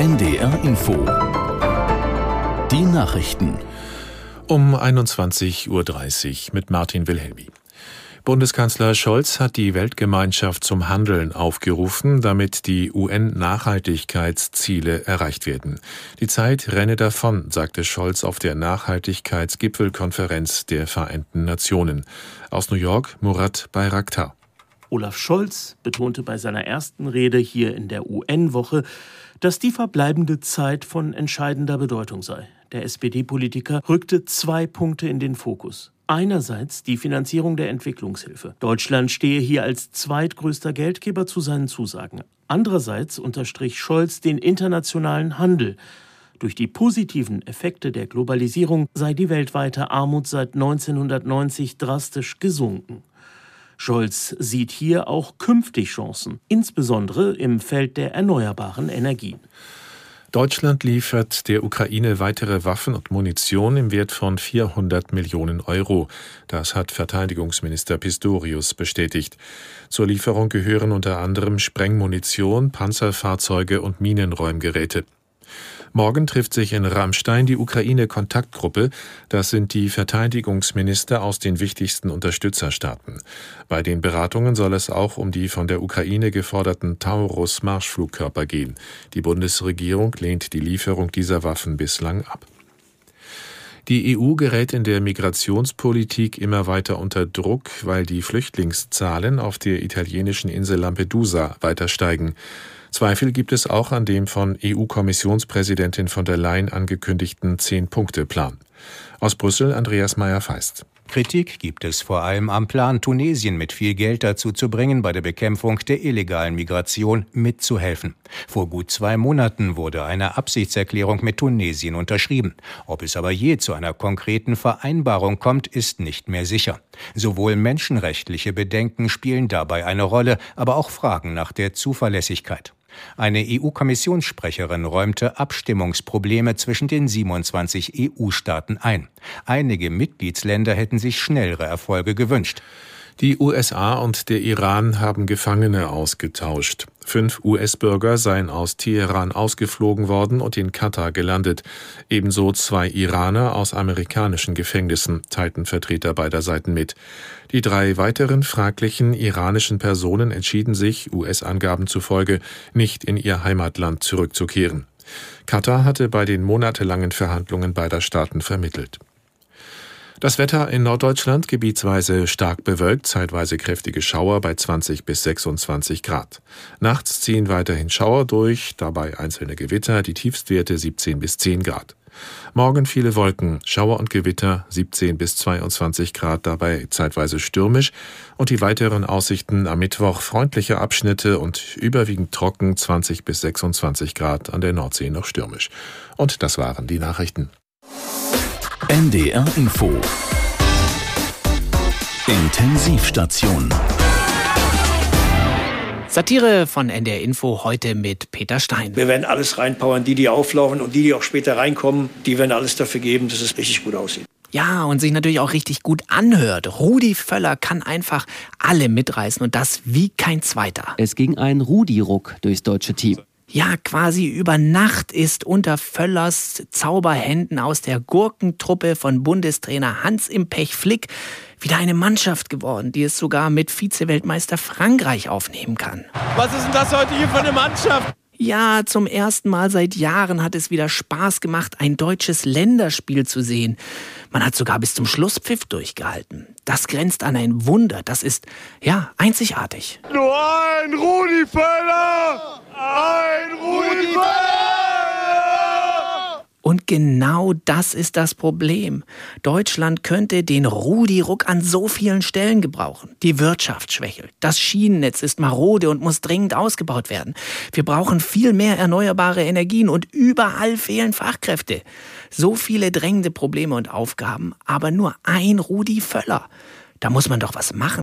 NDR Info. Die Nachrichten. Um 21.30 Uhr mit Martin Wilhelmi. Bundeskanzler Scholz hat die Weltgemeinschaft zum Handeln aufgerufen, damit die UN-Nachhaltigkeitsziele erreicht werden. Die Zeit renne davon, sagte Scholz auf der Nachhaltigkeitsgipfelkonferenz der Vereinten Nationen. Aus New York Murat Bayraktar. Olaf Scholz betonte bei seiner ersten Rede hier in der UN-Woche, dass die verbleibende Zeit von entscheidender Bedeutung sei. Der SPD-Politiker rückte zwei Punkte in den Fokus. Einerseits die Finanzierung der Entwicklungshilfe. Deutschland stehe hier als zweitgrößter Geldgeber zu seinen Zusagen. Andererseits unterstrich Scholz den internationalen Handel. Durch die positiven Effekte der Globalisierung sei die weltweite Armut seit 1990 drastisch gesunken. Scholz sieht hier auch künftig Chancen, insbesondere im Feld der erneuerbaren Energien. Deutschland liefert der Ukraine weitere Waffen und Munition im Wert von 400 Millionen Euro. Das hat Verteidigungsminister Pistorius bestätigt. Zur Lieferung gehören unter anderem Sprengmunition, Panzerfahrzeuge und Minenräumgeräte. Morgen trifft sich in Rammstein die Ukraine-Kontaktgruppe. Das sind die Verteidigungsminister aus den wichtigsten Unterstützerstaaten. Bei den Beratungen soll es auch um die von der Ukraine geforderten Taurus-Marschflugkörper gehen. Die Bundesregierung lehnt die Lieferung dieser Waffen bislang ab. Die EU gerät in der Migrationspolitik immer weiter unter Druck, weil die Flüchtlingszahlen auf der italienischen Insel Lampedusa weiter steigen. Zweifel gibt es auch an dem von EU-Kommissionspräsidentin von der Leyen angekündigten Zehn-Punkte-Plan. Aus Brüssel Andreas Meyer-Feist. Kritik gibt es vor allem am Plan, Tunesien mit viel Geld dazu zu bringen, bei der Bekämpfung der illegalen Migration mitzuhelfen. Vor gut zwei Monaten wurde eine Absichtserklärung mit Tunesien unterschrieben. Ob es aber je zu einer konkreten Vereinbarung kommt, ist nicht mehr sicher. Sowohl menschenrechtliche Bedenken spielen dabei eine Rolle, aber auch Fragen nach der Zuverlässigkeit. Eine EU-Kommissionssprecherin räumte Abstimmungsprobleme zwischen den 27 EU-Staaten ein. Einige Mitgliedsländer hätten sich schnellere Erfolge gewünscht. Die USA und der Iran haben Gefangene ausgetauscht. Fünf US-Bürger seien aus Teheran ausgeflogen worden und in Katar gelandet. Ebenso zwei Iraner aus amerikanischen Gefängnissen, teilten Vertreter beider Seiten mit. Die drei weiteren fraglichen iranischen Personen entschieden sich, US-Angaben zufolge, nicht in ihr Heimatland zurückzukehren. Katar hatte bei den monatelangen Verhandlungen beider Staaten vermittelt. Das Wetter in Norddeutschland gebietsweise stark bewölkt, zeitweise kräftige Schauer bei 20 bis 26 Grad. Nachts ziehen weiterhin Schauer durch, dabei einzelne Gewitter, die Tiefstwerte 17 bis 10 Grad. Morgen viele Wolken, Schauer und Gewitter 17 bis 22 Grad, dabei zeitweise stürmisch und die weiteren Aussichten am Mittwoch freundliche Abschnitte und überwiegend trocken 20 bis 26 Grad an der Nordsee noch stürmisch. Und das waren die Nachrichten. NDR Info Intensivstation Satire von NDR Info heute mit Peter Stein. Wir werden alles reinpowern, die, die auflaufen und die, die auch später reinkommen, die werden alles dafür geben, dass es richtig gut aussieht. Ja, und sich natürlich auch richtig gut anhört. Rudi Völler kann einfach alle mitreißen und das wie kein zweiter. Es ging ein Rudi-Ruck durchs deutsche Team. Ja, quasi über Nacht ist unter Völlers Zauberhänden aus der Gurkentruppe von Bundestrainer Hans im Pech Flick wieder eine Mannschaft geworden, die es sogar mit Vize-Weltmeister Frankreich aufnehmen kann. Was ist denn das heute hier für eine Mannschaft? Ja, zum ersten Mal seit Jahren hat es wieder Spaß gemacht, ein deutsches Länderspiel zu sehen. Man hat sogar bis zum Schlusspfiff durchgehalten. Das grenzt an ein Wunder. Das ist, ja, einzigartig. Nur ein Rudi Völler! Ein Rudi Völler! Und genau das ist das Problem. Deutschland könnte den Rudi-Ruck an so vielen Stellen gebrauchen. Die Wirtschaft schwächelt. Das Schienennetz ist marode und muss dringend ausgebaut werden. Wir brauchen viel mehr erneuerbare Energien und überall fehlen Fachkräfte. So viele drängende Probleme und Aufgaben, aber nur ein Rudi Völler. Da muss man doch was machen.